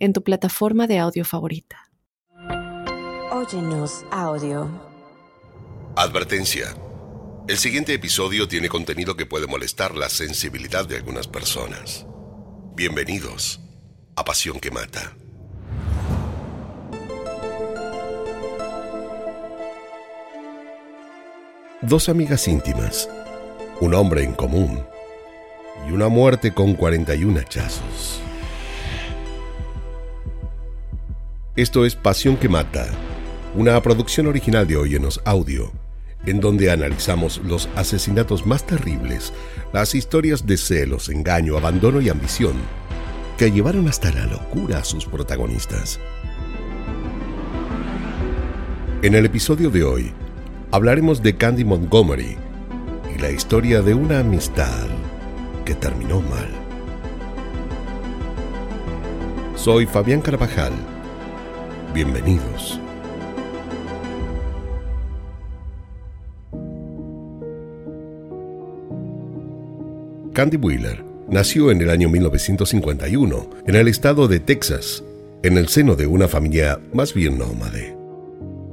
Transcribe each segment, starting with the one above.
en tu plataforma de audio favorita. Óyenos audio. Advertencia. El siguiente episodio tiene contenido que puede molestar la sensibilidad de algunas personas. Bienvenidos a Pasión que Mata. Dos amigas íntimas, un hombre en común y una muerte con 41 hachazos. Esto es Pasión que Mata, una producción original de Oyenos Audio, en donde analizamos los asesinatos más terribles, las historias de celos, engaño, abandono y ambición, que llevaron hasta la locura a sus protagonistas. En el episodio de hoy, hablaremos de Candy Montgomery y la historia de una amistad que terminó mal. Soy Fabián Carvajal Bienvenidos. Candy Wheeler nació en el año 1951 en el estado de Texas, en el seno de una familia más bien nómade.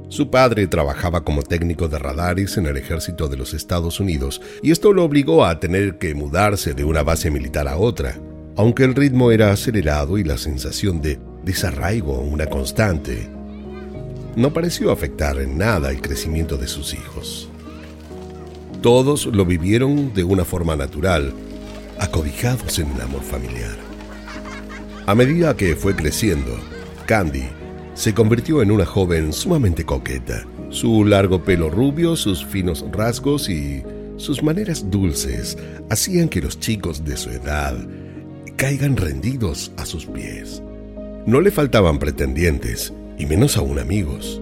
Su padre trabajaba como técnico de radares en el ejército de los Estados Unidos y esto lo obligó a tener que mudarse de una base militar a otra, aunque el ritmo era acelerado y la sensación de desarraigo una constante, no pareció afectar en nada el crecimiento de sus hijos. Todos lo vivieron de una forma natural, acobijados en el amor familiar. A medida que fue creciendo, Candy se convirtió en una joven sumamente coqueta. Su largo pelo rubio, sus finos rasgos y sus maneras dulces hacían que los chicos de su edad caigan rendidos a sus pies. No le faltaban pretendientes, y menos aún amigos.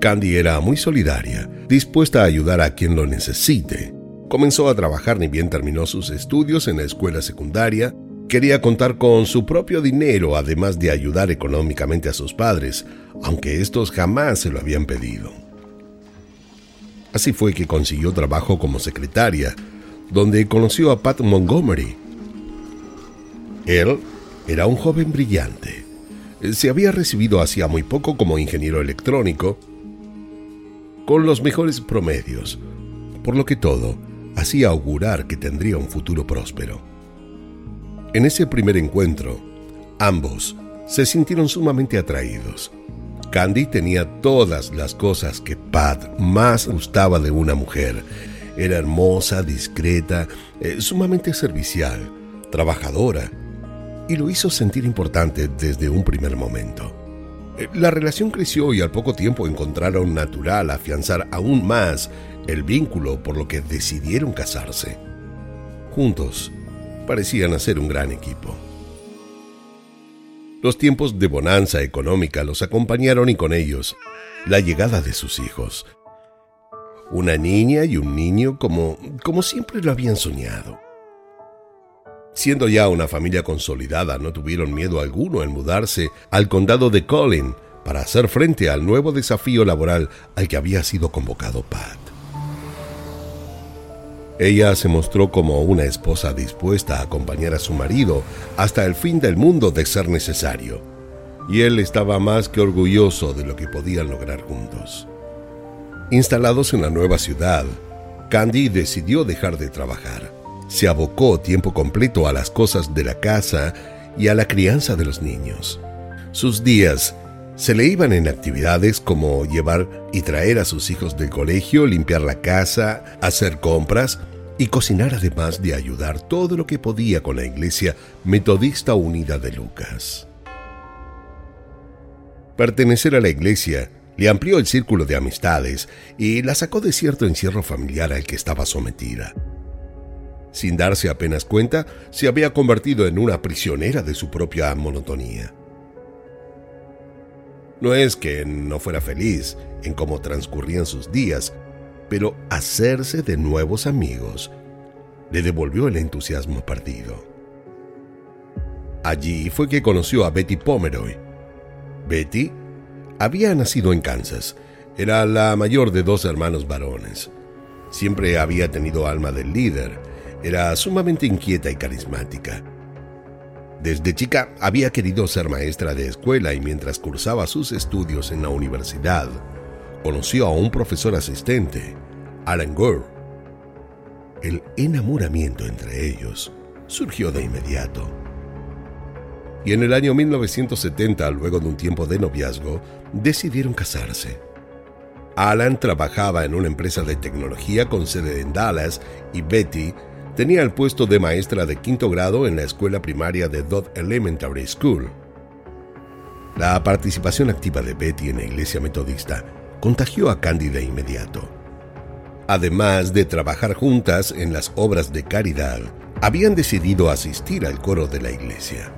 Candy era muy solidaria, dispuesta a ayudar a quien lo necesite. Comenzó a trabajar ni bien terminó sus estudios en la escuela secundaria. Quería contar con su propio dinero, además de ayudar económicamente a sus padres, aunque estos jamás se lo habían pedido. Así fue que consiguió trabajo como secretaria, donde conoció a Pat Montgomery. Él era un joven brillante. Se había recibido hacía muy poco como ingeniero electrónico, con los mejores promedios, por lo que todo hacía augurar que tendría un futuro próspero. En ese primer encuentro, ambos se sintieron sumamente atraídos. Candy tenía todas las cosas que Pat más gustaba de una mujer. Era hermosa, discreta, eh, sumamente servicial, trabajadora y lo hizo sentir importante desde un primer momento. Eh, la relación creció y al poco tiempo encontraron natural afianzar aún más el vínculo por lo que decidieron casarse. Juntos, parecían hacer un gran equipo. Los tiempos de bonanza económica los acompañaron y con ellos la llegada de sus hijos. Una niña y un niño como, como siempre lo habían soñado. Siendo ya una familia consolidada, no tuvieron miedo alguno en mudarse al condado de Collin para hacer frente al nuevo desafío laboral al que había sido convocado Pat. Ella se mostró como una esposa dispuesta a acompañar a su marido hasta el fin del mundo de ser necesario, y él estaba más que orgulloso de lo que podían lograr juntos. Instalados en la nueva ciudad, Candy decidió dejar de trabajar se abocó tiempo completo a las cosas de la casa y a la crianza de los niños. Sus días se le iban en actividades como llevar y traer a sus hijos del colegio, limpiar la casa, hacer compras y cocinar además de ayudar todo lo que podía con la iglesia Metodista Unida de Lucas. Pertenecer a la iglesia le amplió el círculo de amistades y la sacó de cierto encierro familiar al que estaba sometida. Sin darse apenas cuenta, se había convertido en una prisionera de su propia monotonía. No es que no fuera feliz en cómo transcurrían sus días, pero hacerse de nuevos amigos le devolvió el entusiasmo perdido. Allí fue que conoció a Betty Pomeroy. Betty había nacido en Kansas. Era la mayor de dos hermanos varones. Siempre había tenido alma del líder. Era sumamente inquieta y carismática. Desde chica había querido ser maestra de escuela y mientras cursaba sus estudios en la universidad, conoció a un profesor asistente, Alan Gore. El enamoramiento entre ellos surgió de inmediato. Y en el año 1970, luego de un tiempo de noviazgo, decidieron casarse. Alan trabajaba en una empresa de tecnología con sede en Dallas y Betty tenía el puesto de maestra de quinto grado en la escuela primaria de Dodd Elementary School. La participación activa de Betty en la iglesia metodista contagió a Candy de inmediato. Además de trabajar juntas en las obras de caridad, habían decidido asistir al coro de la iglesia.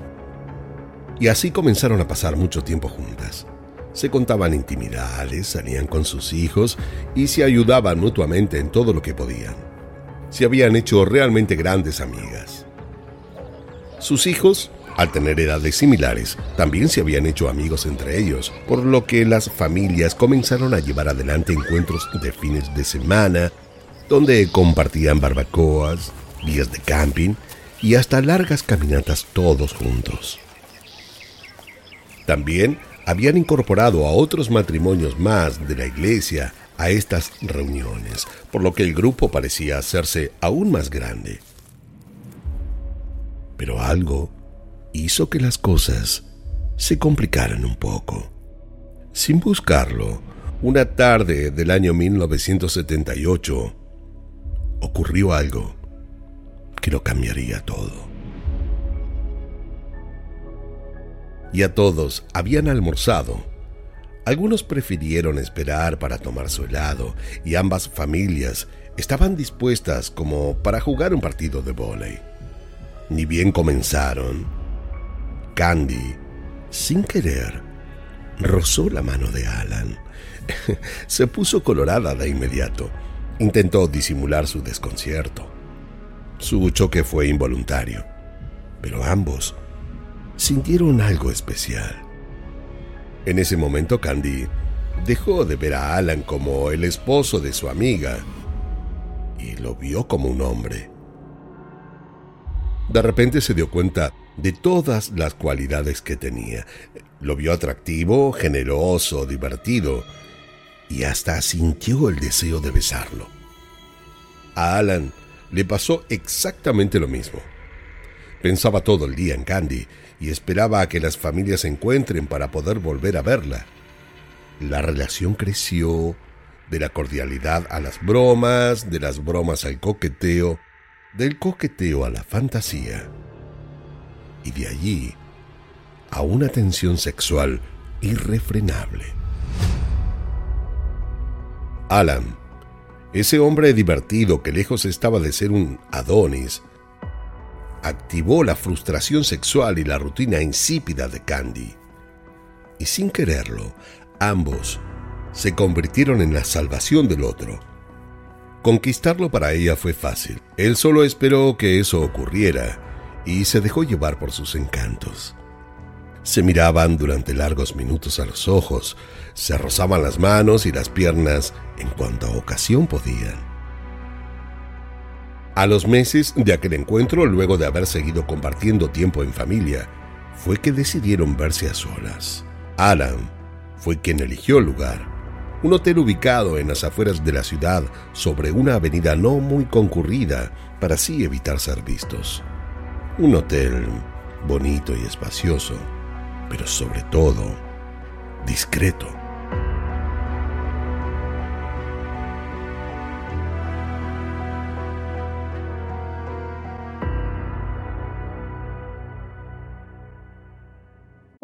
Y así comenzaron a pasar mucho tiempo juntas. Se contaban intimidades, salían con sus hijos y se ayudaban mutuamente en todo lo que podían. Se habían hecho realmente grandes amigas. Sus hijos al tener edades similares, también se habían hecho amigos entre ellos, por lo que las familias comenzaron a llevar adelante encuentros de fines de semana, donde compartían barbacoas, días de camping y hasta largas caminatas todos juntos. También habían incorporado a otros matrimonios más de la iglesia a estas reuniones, por lo que el grupo parecía hacerse aún más grande. Pero algo hizo que las cosas se complicaran un poco. Sin buscarlo, una tarde del año 1978, ocurrió algo que lo cambiaría todo. Ya todos habían almorzado. Algunos prefirieron esperar para tomar su helado y ambas familias estaban dispuestas como para jugar un partido de vóley. Ni bien comenzaron, Candy, sin querer, rozó la mano de Alan. Se puso colorada de inmediato. Intentó disimular su desconcierto. Su choque fue involuntario, pero ambos sintieron algo especial. En ese momento Candy dejó de ver a Alan como el esposo de su amiga y lo vio como un hombre. De repente se dio cuenta de todas las cualidades que tenía. Lo vio atractivo, generoso, divertido, y hasta sintió el deseo de besarlo. A Alan le pasó exactamente lo mismo. Pensaba todo el día en Candy y esperaba a que las familias se encuentren para poder volver a verla. La relación creció, de la cordialidad a las bromas, de las bromas al coqueteo, del coqueteo a la fantasía y de allí a una tensión sexual irrefrenable. Alan, ese hombre divertido que lejos estaba de ser un Adonis, activó la frustración sexual y la rutina insípida de Candy. Y sin quererlo, ambos se convirtieron en la salvación del otro. Conquistarlo para ella fue fácil. Él solo esperó que eso ocurriera y se dejó llevar por sus encantos. Se miraban durante largos minutos a los ojos, se rozaban las manos y las piernas en cuanto a ocasión podían. A los meses de aquel encuentro, luego de haber seguido compartiendo tiempo en familia, fue que decidieron verse a solas. Alan fue quien eligió el lugar, un hotel ubicado en las afueras de la ciudad sobre una avenida no muy concurrida para así evitar ser vistos. Un hotel bonito y espacioso, pero sobre todo discreto.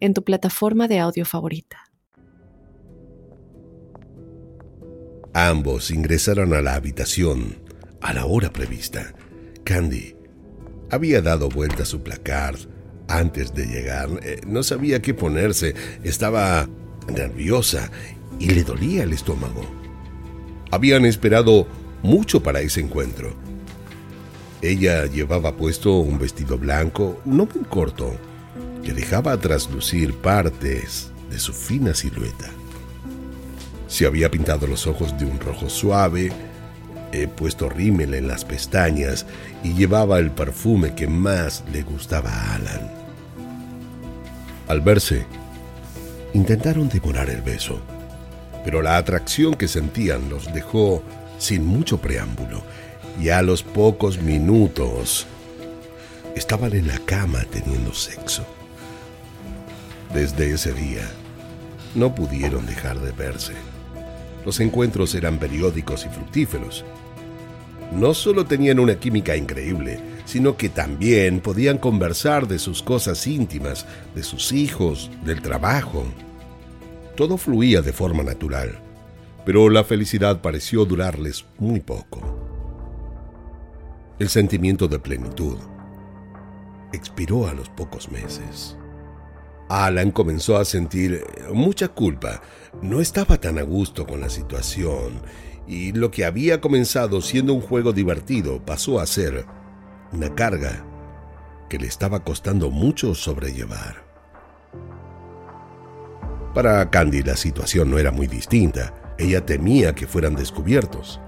en tu plataforma de audio favorita. Ambos ingresaron a la habitación a la hora prevista. Candy había dado vuelta a su placard antes de llegar. Eh, no sabía qué ponerse. Estaba nerviosa y le dolía el estómago. Habían esperado mucho para ese encuentro. Ella llevaba puesto un vestido blanco, no muy corto, que dejaba traslucir partes de su fina silueta. Se había pintado los ojos de un rojo suave, he puesto rímel en las pestañas y llevaba el perfume que más le gustaba a Alan. Al verse, intentaron demorar el beso, pero la atracción que sentían los dejó sin mucho preámbulo y a los pocos minutos estaban en la cama teniendo sexo. Desde ese día, no pudieron dejar de verse. Los encuentros eran periódicos y fructíferos. No solo tenían una química increíble, sino que también podían conversar de sus cosas íntimas, de sus hijos, del trabajo. Todo fluía de forma natural, pero la felicidad pareció durarles muy poco. El sentimiento de plenitud expiró a los pocos meses. Alan comenzó a sentir mucha culpa. No estaba tan a gusto con la situación y lo que había comenzado siendo un juego divertido pasó a ser una carga que le estaba costando mucho sobrellevar. Para Candy la situación no era muy distinta. Ella temía que fueran descubiertos.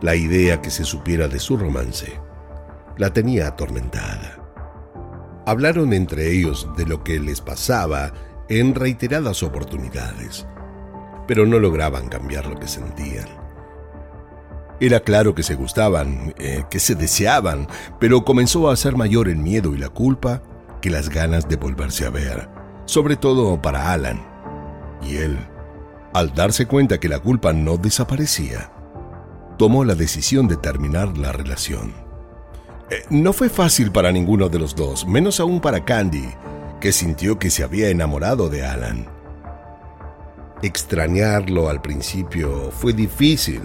La idea que se supiera de su romance la tenía atormentada. Hablaron entre ellos de lo que les pasaba en reiteradas oportunidades, pero no lograban cambiar lo que sentían. Era claro que se gustaban, eh, que se deseaban, pero comenzó a ser mayor el miedo y la culpa que las ganas de volverse a ver, sobre todo para Alan. Y él, al darse cuenta que la culpa no desaparecía, tomó la decisión de terminar la relación. Eh, no fue fácil para ninguno de los dos, menos aún para Candy, que sintió que se había enamorado de Alan. Extrañarlo al principio fue difícil,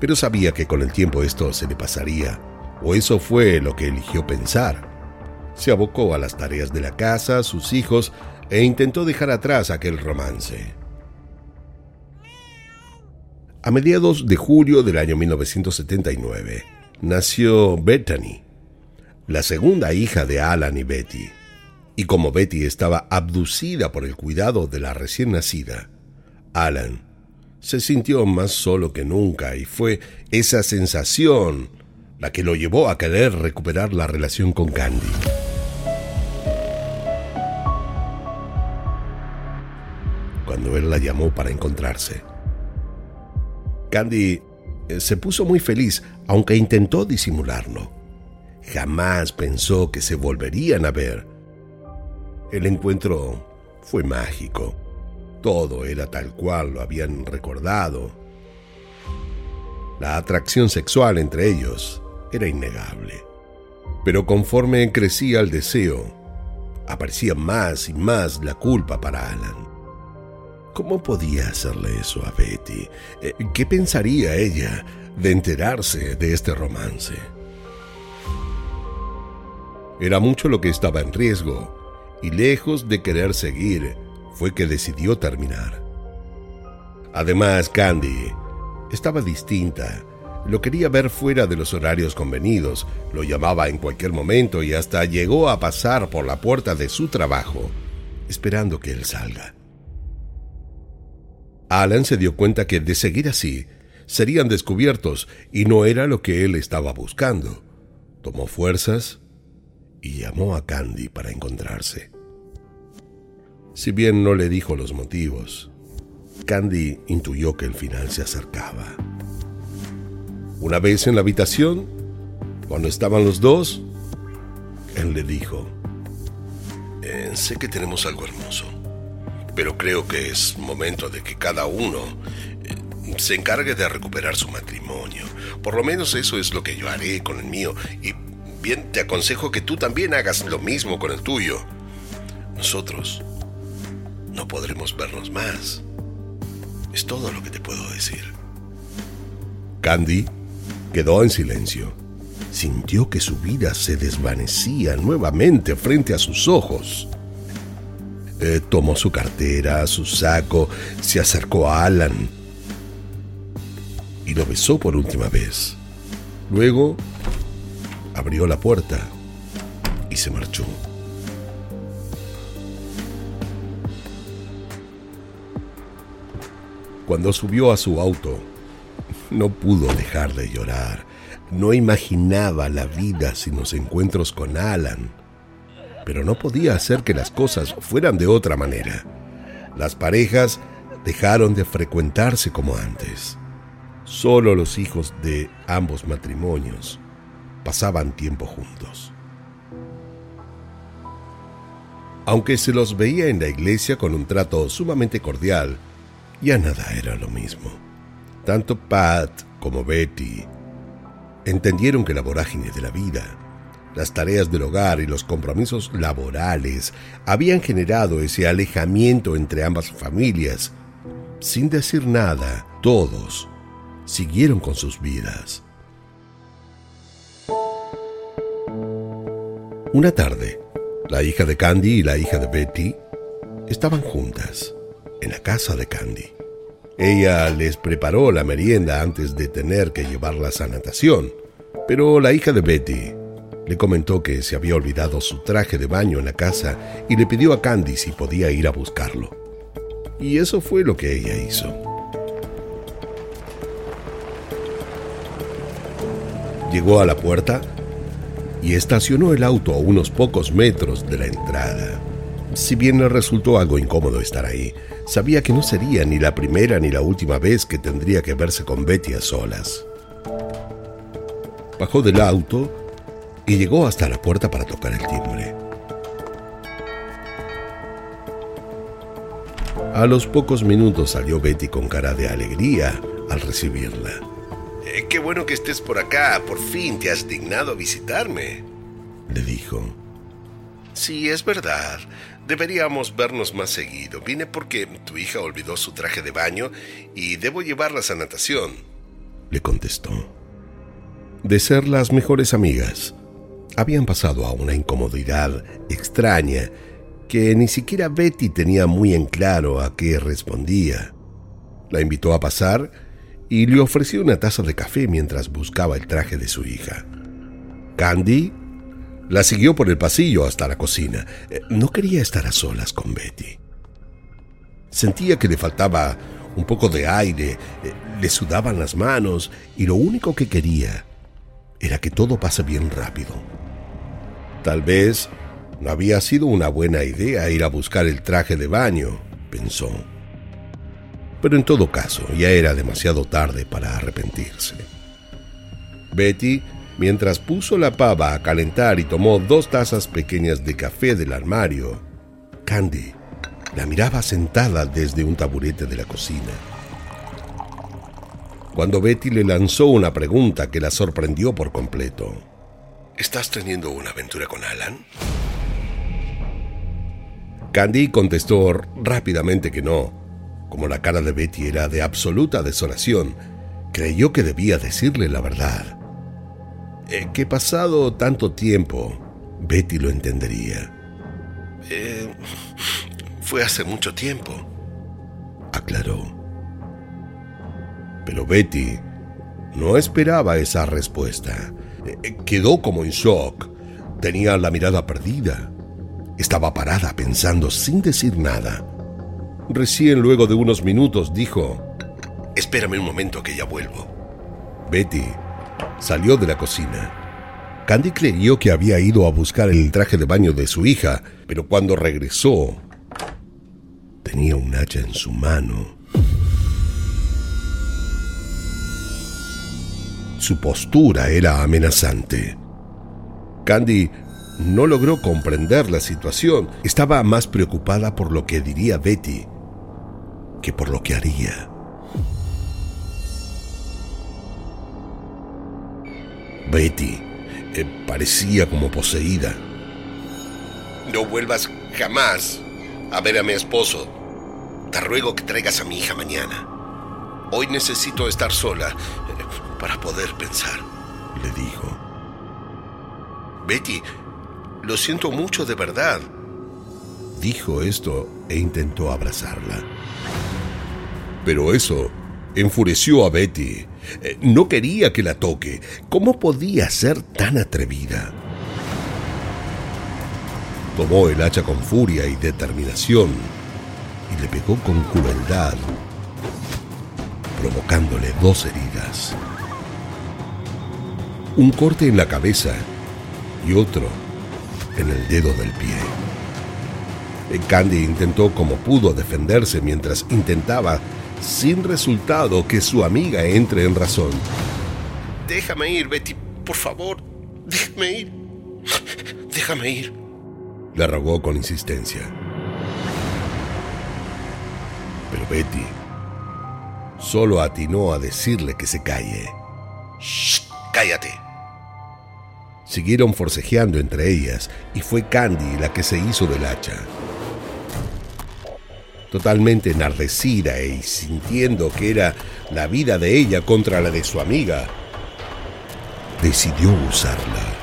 pero sabía que con el tiempo esto se le pasaría, o eso fue lo que eligió pensar. Se abocó a las tareas de la casa, sus hijos, e intentó dejar atrás aquel romance. A mediados de julio del año 1979 nació Bethany, la segunda hija de Alan y Betty. Y como Betty estaba abducida por el cuidado de la recién nacida, Alan se sintió más solo que nunca y fue esa sensación la que lo llevó a querer recuperar la relación con Candy. Cuando él la llamó para encontrarse, Candy eh, se puso muy feliz, aunque intentó disimularlo. Jamás pensó que se volverían a ver. El encuentro fue mágico. Todo era tal cual lo habían recordado. La atracción sexual entre ellos era innegable. Pero conforme crecía el deseo, aparecía más y más la culpa para Alan. ¿Cómo podía hacerle eso a Betty? Eh, ¿Qué pensaría ella de enterarse de este romance? Era mucho lo que estaba en riesgo, y lejos de querer seguir, fue que decidió terminar. Además, Candy estaba distinta. Lo quería ver fuera de los horarios convenidos, lo llamaba en cualquier momento y hasta llegó a pasar por la puerta de su trabajo, esperando que él salga. Alan se dio cuenta que de seguir así, serían descubiertos y no era lo que él estaba buscando. Tomó fuerzas y llamó a Candy para encontrarse. Si bien no le dijo los motivos, Candy intuyó que el final se acercaba. Una vez en la habitación, cuando estaban los dos, él le dijo, eh, sé que tenemos algo hermoso, pero creo que es momento de que cada uno eh, se encargue de recuperar su matrimonio. Por lo menos eso es lo que yo haré con el mío. Y te aconsejo que tú también hagas lo mismo con el tuyo. Nosotros no podremos vernos más. Es todo lo que te puedo decir. Candy quedó en silencio. Sintió que su vida se desvanecía nuevamente frente a sus ojos. Eh, tomó su cartera, su saco, se acercó a Alan y lo besó por última vez. Luego abrió la puerta y se marchó. Cuando subió a su auto, no pudo dejar de llorar. No imaginaba la vida sin los encuentros con Alan. Pero no podía hacer que las cosas fueran de otra manera. Las parejas dejaron de frecuentarse como antes. Solo los hijos de ambos matrimonios pasaban tiempo juntos. Aunque se los veía en la iglesia con un trato sumamente cordial, ya nada era lo mismo. Tanto Pat como Betty entendieron que la vorágine de la vida, las tareas del hogar y los compromisos laborales habían generado ese alejamiento entre ambas familias. Sin decir nada, todos siguieron con sus vidas. Una tarde, la hija de Candy y la hija de Betty estaban juntas en la casa de Candy. Ella les preparó la merienda antes de tener que llevarlas a natación, pero la hija de Betty le comentó que se había olvidado su traje de baño en la casa y le pidió a Candy si podía ir a buscarlo. Y eso fue lo que ella hizo. Llegó a la puerta y estacionó el auto a unos pocos metros de la entrada. Si bien le resultó algo incómodo estar ahí, sabía que no sería ni la primera ni la última vez que tendría que verse con Betty a solas. Bajó del auto y llegó hasta la puerta para tocar el timbre. A los pocos minutos salió Betty con cara de alegría al recibirla. Eh, qué bueno que estés por acá, por fin te has dignado a visitarme, le dijo. Sí, es verdad. Deberíamos vernos más seguido. Vine porque tu hija olvidó su traje de baño y debo llevarlas a natación, le contestó. De ser las mejores amigas, habían pasado a una incomodidad extraña que ni siquiera Betty tenía muy en claro a qué respondía. La invitó a pasar y le ofreció una taza de café mientras buscaba el traje de su hija. Candy la siguió por el pasillo hasta la cocina. Eh, no quería estar a solas con Betty. Sentía que le faltaba un poco de aire, eh, le sudaban las manos y lo único que quería era que todo pase bien rápido. Tal vez no había sido una buena idea ir a buscar el traje de baño, pensó. Pero en todo caso, ya era demasiado tarde para arrepentirse. Betty mientras puso la pava a calentar y tomó dos tazas pequeñas de café del armario. Candy la miraba sentada desde un taburete de la cocina. Cuando Betty le lanzó una pregunta que la sorprendió por completo. ¿Estás teniendo una aventura con Alan? Candy contestó rápidamente que no. Como la cara de Betty era de absoluta desolación, creyó que debía decirle la verdad. Eh, que pasado tanto tiempo, Betty lo entendería. Eh, fue hace mucho tiempo, aclaró. Pero Betty no esperaba esa respuesta. Eh, quedó como en shock. Tenía la mirada perdida. Estaba parada pensando sin decir nada. Recién luego de unos minutos dijo, Espérame un momento que ya vuelvo. Betty Salió de la cocina. Candy creyó que había ido a buscar el traje de baño de su hija, pero cuando regresó, tenía un hacha en su mano. Su postura era amenazante. Candy no logró comprender la situación. Estaba más preocupada por lo que diría Betty que por lo que haría. Betty eh, parecía como poseída. No vuelvas jamás a ver a mi esposo. Te ruego que traigas a mi hija mañana. Hoy necesito estar sola eh, para poder pensar, le dijo. Betty, lo siento mucho de verdad. Dijo esto e intentó abrazarla. Pero eso enfureció a Betty. Eh, no quería que la toque. ¿Cómo podía ser tan atrevida? Tomó el hacha con furia y determinación y le pegó con crueldad, provocándole dos heridas. Un corte en la cabeza y otro en el dedo del pie. Candy intentó como pudo defenderse mientras intentaba, sin resultado, que su amiga entre en razón. Déjame ir, Betty, por favor, déjame ir. Déjame ir. Le rogó con insistencia. Pero Betty solo atinó a decirle que se calle. Shh, cállate. Siguieron forcejeando entre ellas y fue Candy la que se hizo del hacha. Totalmente enardecida y sintiendo que era la vida de ella contra la de su amiga, decidió usarla.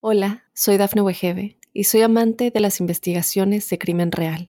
Hola, soy Dafne Wegebe y soy amante de las investigaciones de crimen real.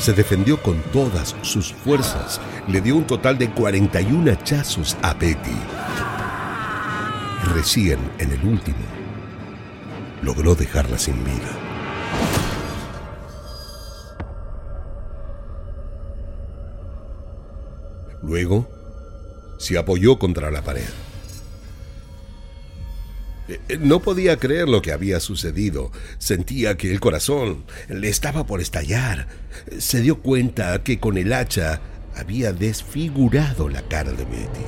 Se defendió con todas sus fuerzas. Le dio un total de 41 hachazos a Betty. Recién en el último, logró dejarla sin vida. Luego, se apoyó contra la pared. Eh, no podía creer lo que había sucedido. Sentía que el corazón le estaba por estallar. Se dio cuenta que con el hacha había desfigurado la cara de Betty.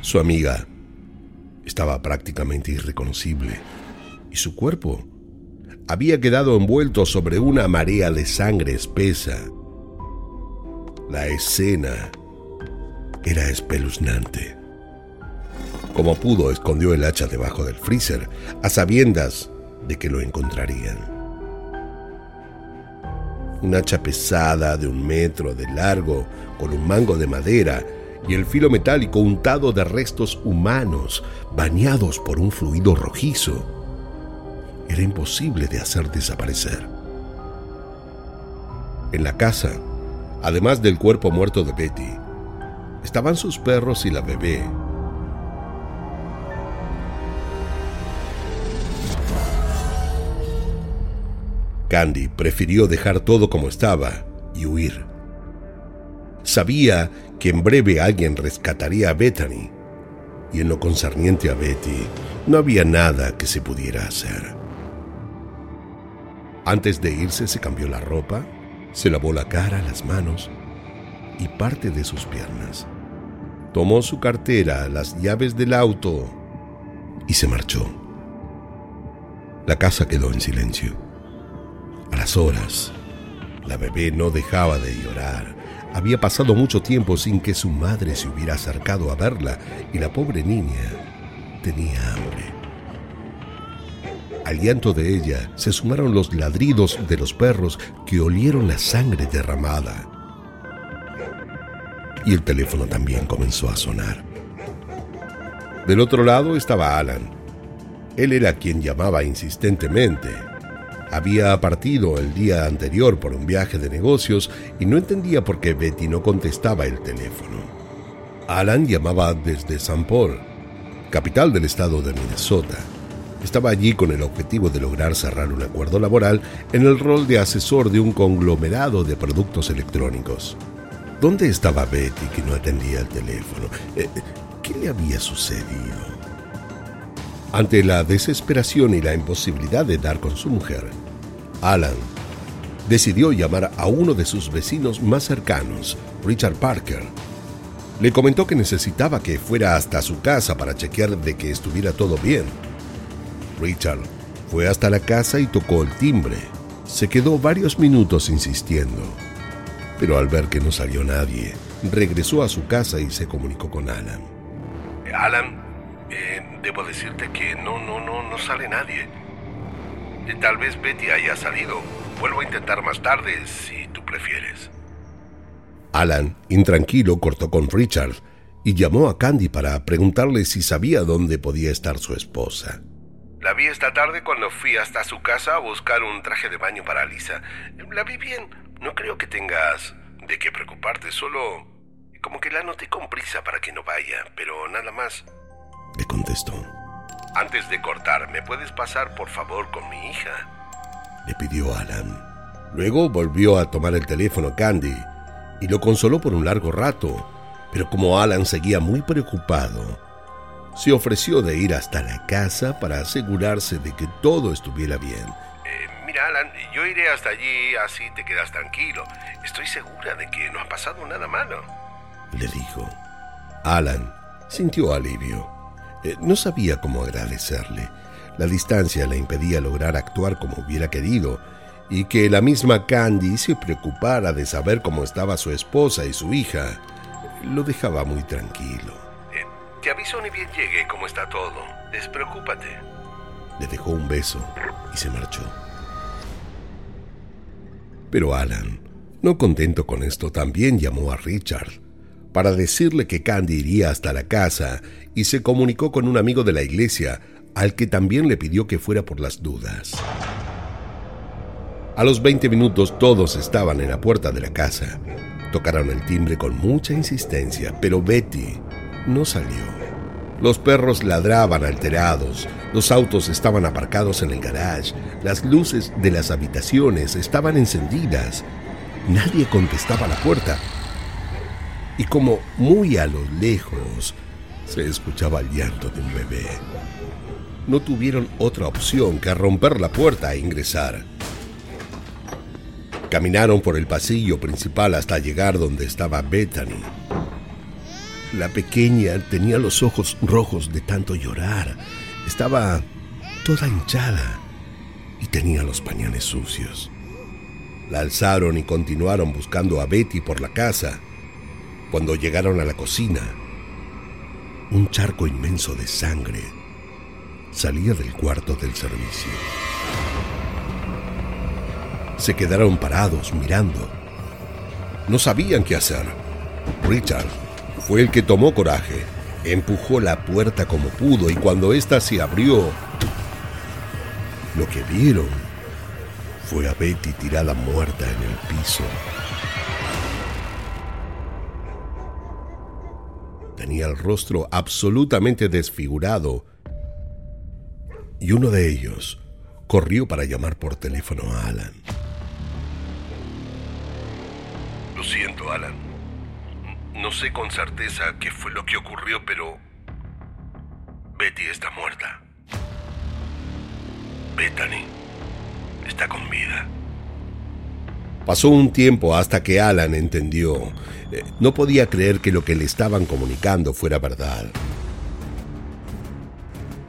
Su amiga estaba prácticamente irreconocible y su cuerpo había quedado envuelto sobre una marea de sangre espesa. La escena era espeluznante. Como pudo, escondió el hacha debajo del freezer, a sabiendas de que lo encontrarían. Un hacha pesada de un metro de largo, con un mango de madera y el filo metálico untado de restos humanos, bañados por un fluido rojizo. Era imposible de hacer desaparecer. En la casa, además del cuerpo muerto de Betty, estaban sus perros y la bebé. Candy prefirió dejar todo como estaba y huir. Sabía que en breve alguien rescataría a Bethany, y en lo concerniente a Betty no había nada que se pudiera hacer. Antes de irse se cambió la ropa, se lavó la cara, las manos y parte de sus piernas tomó su cartera, las llaves del auto y se marchó. La casa quedó en silencio. A las horas, la bebé no dejaba de llorar. Había pasado mucho tiempo sin que su madre se hubiera acercado a verla y la pobre niña tenía hambre. Al llanto de ella se sumaron los ladridos de los perros que olieron la sangre derramada y el teléfono también comenzó a sonar. Del otro lado estaba Alan. Él era quien llamaba insistentemente. Había partido el día anterior por un viaje de negocios y no entendía por qué Betty no contestaba el teléfono. Alan llamaba desde St. Paul, capital del estado de Minnesota. Estaba allí con el objetivo de lograr cerrar un acuerdo laboral en el rol de asesor de un conglomerado de productos electrónicos. ¿Dónde estaba Betty que no atendía el teléfono? Eh, ¿Qué le había sucedido? Ante la desesperación y la imposibilidad de dar con su mujer, Alan decidió llamar a uno de sus vecinos más cercanos, Richard Parker. Le comentó que necesitaba que fuera hasta su casa para chequear de que estuviera todo bien. Richard fue hasta la casa y tocó el timbre. Se quedó varios minutos insistiendo, pero al ver que no salió nadie, regresó a su casa y se comunicó con Alan. Alan, eh, debo decirte que no, no, no, no sale nadie. Tal vez Betty haya salido. Vuelvo a intentar más tarde, si tú prefieres. Alan, intranquilo, cortó con Richard y llamó a Candy para preguntarle si sabía dónde podía estar su esposa. La vi esta tarde cuando fui hasta su casa a buscar un traje de baño para Lisa. La vi bien. No creo que tengas de qué preocuparte, solo como que la noté con prisa para que no vaya, pero nada más. Le contestó. Antes de cortar, ¿me puedes pasar por favor con mi hija? Le pidió Alan. Luego volvió a tomar el teléfono Candy y lo consoló por un largo rato, pero como Alan seguía muy preocupado, se ofreció de ir hasta la casa para asegurarse de que todo estuviera bien. Mira, Alan, yo iré hasta allí, así te quedas tranquilo. Estoy segura de que no ha pasado nada malo. Le dijo. Alan sintió alivio. Eh, no sabía cómo agradecerle. La distancia le impedía lograr actuar como hubiera querido, y que la misma Candy se preocupara de saber cómo estaba su esposa y su hija lo dejaba muy tranquilo. Eh, te aviso ni bien llegue cómo está todo. Despreocúpate. Le dejó un beso y se marchó. Pero Alan, no contento con esto, también llamó a Richard para decirle que Candy iría hasta la casa y se comunicó con un amigo de la iglesia, al que también le pidió que fuera por las dudas. A los 20 minutos todos estaban en la puerta de la casa. Tocaron el timbre con mucha insistencia, pero Betty no salió. Los perros ladraban alterados, los autos estaban aparcados en el garage, las luces de las habitaciones estaban encendidas. Nadie contestaba la puerta. Y como muy a lo lejos se escuchaba el llanto de un bebé. No tuvieron otra opción que romper la puerta e ingresar. Caminaron por el pasillo principal hasta llegar donde estaba Bethany. La pequeña tenía los ojos rojos de tanto llorar. Estaba toda hinchada y tenía los pañales sucios. La alzaron y continuaron buscando a Betty por la casa. Cuando llegaron a la cocina, un charco inmenso de sangre salía del cuarto del servicio. Se quedaron parados mirando. No sabían qué hacer. Richard fue el que tomó coraje, empujó la puerta como pudo y cuando ésta se abrió, lo que vieron fue a Betty tirada muerta en el piso. Tenía el rostro absolutamente desfigurado y uno de ellos corrió para llamar por teléfono a Alan. Lo siento, Alan. No sé con certeza qué fue lo que ocurrió, pero Betty está muerta. Bethany está con vida. Pasó un tiempo hasta que Alan entendió. Eh, no podía creer que lo que le estaban comunicando fuera verdad.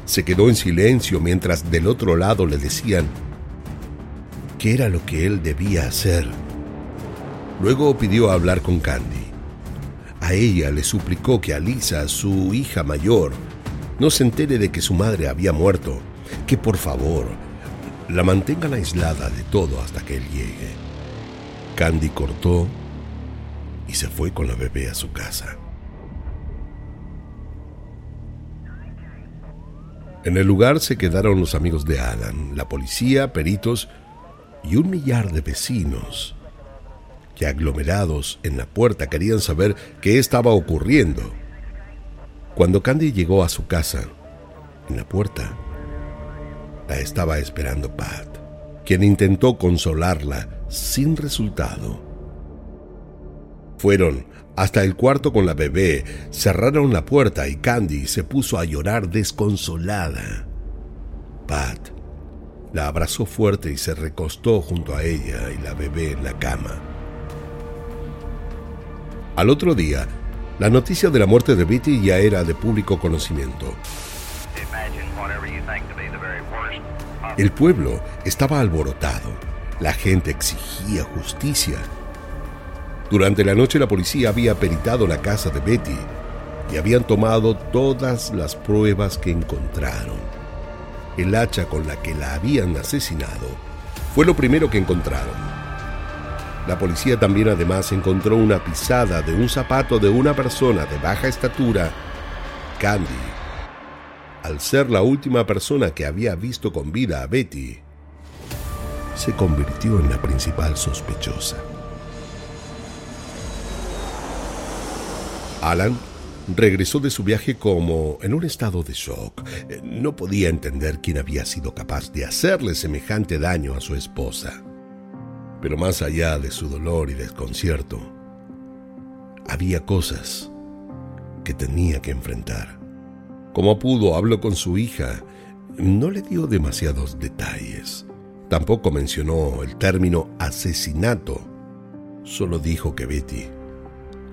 Se quedó en silencio mientras del otro lado le decían qué era lo que él debía hacer. Luego pidió hablar con Candy. A ella le suplicó que Alisa, su hija mayor, no se entere de que su madre había muerto, que por favor la mantengan aislada de todo hasta que él llegue. Candy cortó y se fue con la bebé a su casa. En el lugar se quedaron los amigos de Alan, la policía, peritos y un millar de vecinos que aglomerados en la puerta querían saber qué estaba ocurriendo. Cuando Candy llegó a su casa, en la puerta, la estaba esperando Pat, quien intentó consolarla sin resultado. Fueron hasta el cuarto con la bebé, cerraron la puerta y Candy se puso a llorar desconsolada. Pat la abrazó fuerte y se recostó junto a ella y la bebé en la cama. Al otro día, la noticia de la muerte de Betty ya era de público conocimiento. El pueblo estaba alborotado. La gente exigía justicia. Durante la noche la policía había peritado la casa de Betty y habían tomado todas las pruebas que encontraron. El hacha con la que la habían asesinado fue lo primero que encontraron. La policía también además encontró una pisada de un zapato de una persona de baja estatura, Candy. Al ser la última persona que había visto con vida a Betty, se convirtió en la principal sospechosa. Alan regresó de su viaje como en un estado de shock. No podía entender quién había sido capaz de hacerle semejante daño a su esposa. Pero más allá de su dolor y desconcierto, había cosas que tenía que enfrentar. Como pudo, habló con su hija. No le dio demasiados detalles. Tampoco mencionó el término asesinato. Solo dijo que Betty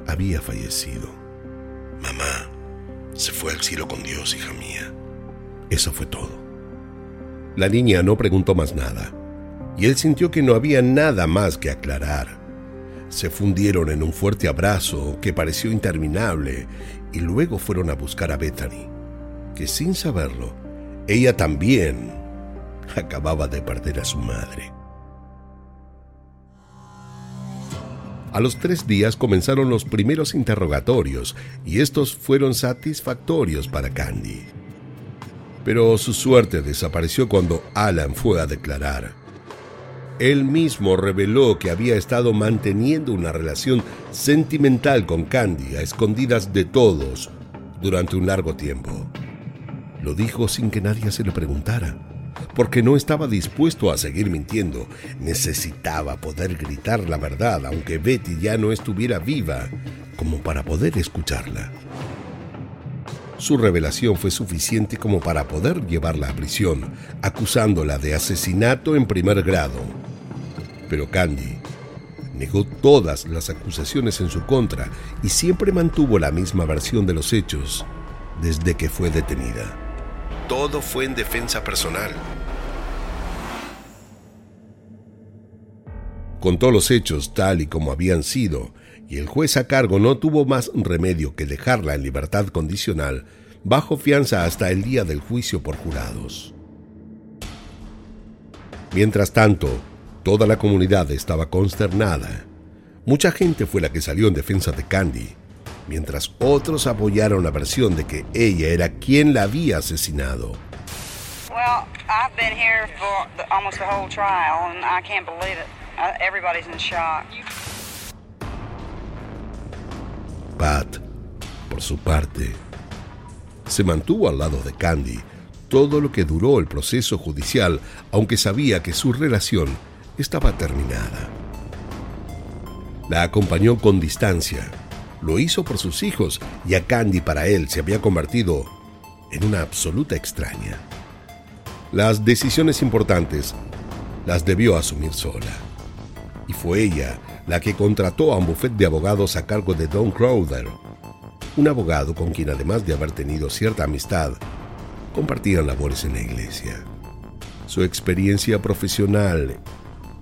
había fallecido. Mamá se fue al cielo con Dios, hija mía. Eso fue todo. La niña no preguntó más nada y él sintió que no había nada más que aclarar. Se fundieron en un fuerte abrazo que pareció interminable y luego fueron a buscar a Bethany, que sin saberlo, ella también acababa de perder a su madre. A los tres días comenzaron los primeros interrogatorios y estos fueron satisfactorios para Candy. Pero su suerte desapareció cuando Alan fue a declarar. Él mismo reveló que había estado manteniendo una relación sentimental con Candy a escondidas de todos durante un largo tiempo. Lo dijo sin que nadie se le preguntara, porque no estaba dispuesto a seguir mintiendo. Necesitaba poder gritar la verdad, aunque Betty ya no estuviera viva, como para poder escucharla. Su revelación fue suficiente como para poder llevarla a prisión, acusándola de asesinato en primer grado pero Candy negó todas las acusaciones en su contra y siempre mantuvo la misma versión de los hechos desde que fue detenida. Todo fue en defensa personal. Contó los hechos tal y como habían sido, y el juez a cargo no tuvo más remedio que dejarla en libertad condicional bajo fianza hasta el día del juicio por jurados. Mientras tanto, Toda la comunidad estaba consternada. Mucha gente fue la que salió en defensa de Candy, mientras otros apoyaron la versión de que ella era quien la había asesinado. Well, I've been here for the, almost the whole trial and I can't believe it. Everybody's in shock. Pat, por su parte, se mantuvo al lado de Candy todo lo que duró el proceso judicial, aunque sabía que su relación estaba terminada. La acompañó con distancia. Lo hizo por sus hijos y a Candy para él se había convertido en una absoluta extraña. Las decisiones importantes las debió asumir sola. Y fue ella la que contrató a un bufete de abogados a cargo de Don Crowder, un abogado con quien además de haber tenido cierta amistad, compartían labores en la iglesia. Su experiencia profesional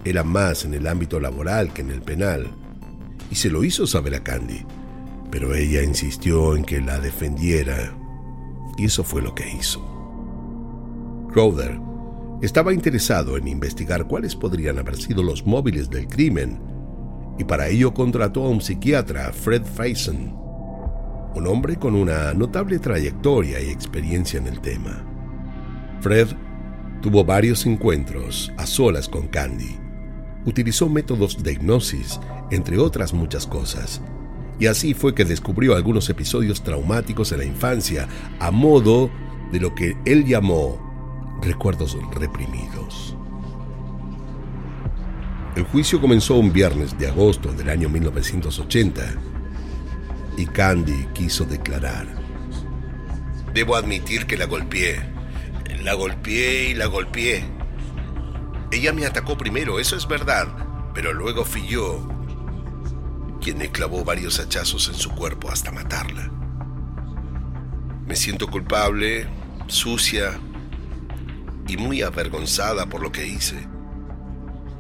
era más en el ámbito laboral que en el penal, y se lo hizo saber a Candy, pero ella insistió en que la defendiera, y eso fue lo que hizo. Crowder estaba interesado en investigar cuáles podrían haber sido los móviles del crimen, y para ello contrató a un psiquiatra, Fred Faison, un hombre con una notable trayectoria y experiencia en el tema. Fred tuvo varios encuentros a solas con Candy, Utilizó métodos de hipnosis, entre otras muchas cosas. Y así fue que descubrió algunos episodios traumáticos en la infancia, a modo de lo que él llamó recuerdos reprimidos. El juicio comenzó un viernes de agosto del año 1980 y Candy quiso declarar. Debo admitir que la golpeé. La golpeé y la golpeé. Ella me atacó primero, eso es verdad, pero luego fui yo quien me clavó varios hachazos en su cuerpo hasta matarla. Me siento culpable, sucia y muy avergonzada por lo que hice.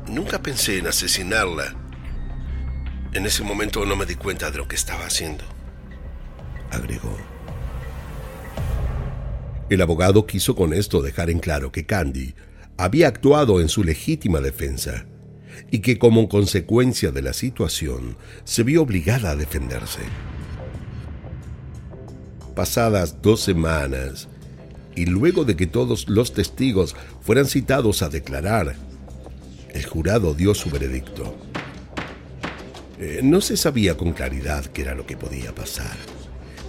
Nunca pensé en asesinarla. En ese momento no me di cuenta de lo que estaba haciendo, agregó. El abogado quiso con esto dejar en claro que Candy había actuado en su legítima defensa y que como consecuencia de la situación se vio obligada a defenderse. Pasadas dos semanas, y luego de que todos los testigos fueran citados a declarar, el jurado dio su veredicto. Eh, no se sabía con claridad qué era lo que podía pasar.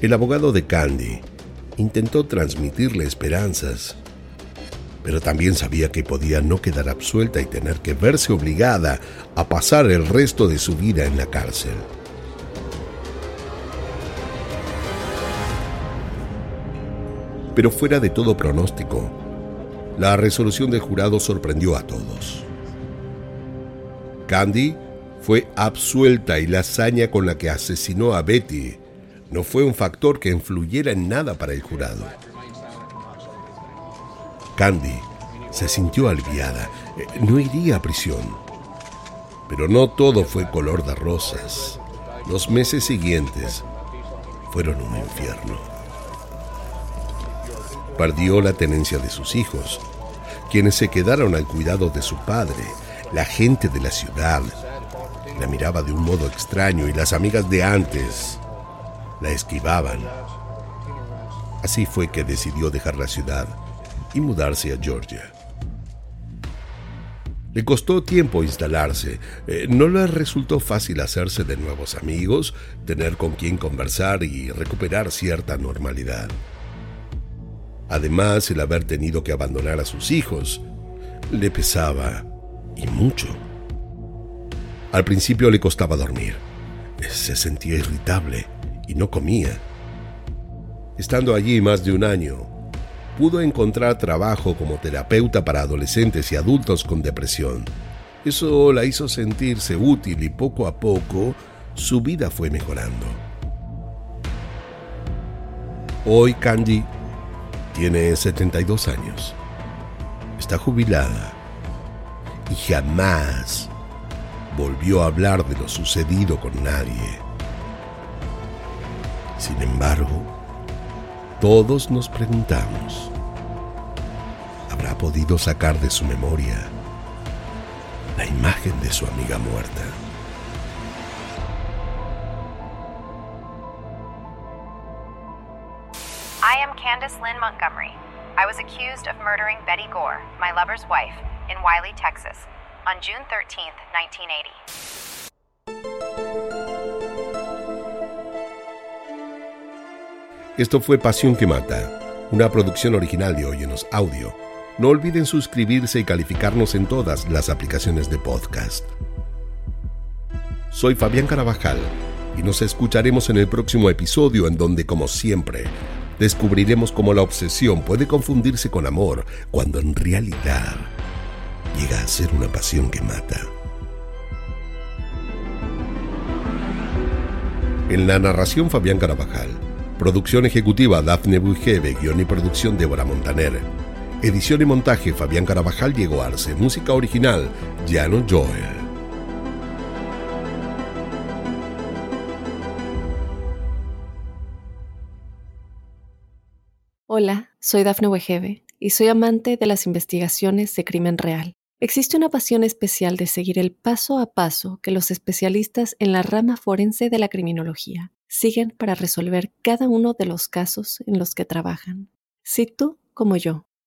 El abogado de Candy intentó transmitirle esperanzas, pero también sabía que podía no quedar absuelta y tener que verse obligada a pasar el resto de su vida en la cárcel. Pero fuera de todo pronóstico, la resolución del jurado sorprendió a todos. Candy fue absuelta y la hazaña con la que asesinó a Betty no fue un factor que influyera en nada para el jurado. Candy se sintió aliviada. Eh, no iría a prisión. Pero no todo fue color de rosas. Los meses siguientes fueron un infierno. Perdió la tenencia de sus hijos, quienes se quedaron al cuidado de su padre la gente de la ciudad la miraba de un modo extraño y las amigas de antes la esquivaban. Así fue que decidió dejar la ciudad y mudarse a Georgia. Le costó tiempo instalarse. Eh, no le resultó fácil hacerse de nuevos amigos, tener con quien conversar y recuperar cierta normalidad. Además, el haber tenido que abandonar a sus hijos le pesaba y mucho. Al principio le costaba dormir. Se sentía irritable y no comía. Estando allí más de un año, pudo encontrar trabajo como terapeuta para adolescentes y adultos con depresión. Eso la hizo sentirse útil y poco a poco su vida fue mejorando. Hoy Candy tiene 72 años. Está jubilada y jamás volvió a hablar de lo sucedido con nadie. Sin embargo, todos nos preguntamos, ¿habrá podido sacar de su memoria la imagen de su amiga muerta? I am Candace Lynn Montgomery. I was accused of murdering Betty Gore, my lover's wife, in Wiley, Texas, on June 13, 1980. Esto fue Pasión que Mata, una producción original de Óyenos Audio. No olviden suscribirse y calificarnos en todas las aplicaciones de podcast. Soy Fabián Carabajal y nos escucharemos en el próximo episodio en donde, como siempre, descubriremos cómo la obsesión puede confundirse con amor cuando en realidad llega a ser una pasión que mata. En la narración Fabián Carabajal, producción ejecutiva Dafne Bujeve, guion y producción Débora Montaner, edición y montaje Fabián Carabajal Diego Arce, música original Llano Joel. Hola, soy Dafne Wegebe y soy amante de las investigaciones de crimen real. Existe una pasión especial de seguir el paso a paso que los especialistas en la rama forense de la criminología siguen para resolver cada uno de los casos en los que trabajan. Si tú, como yo,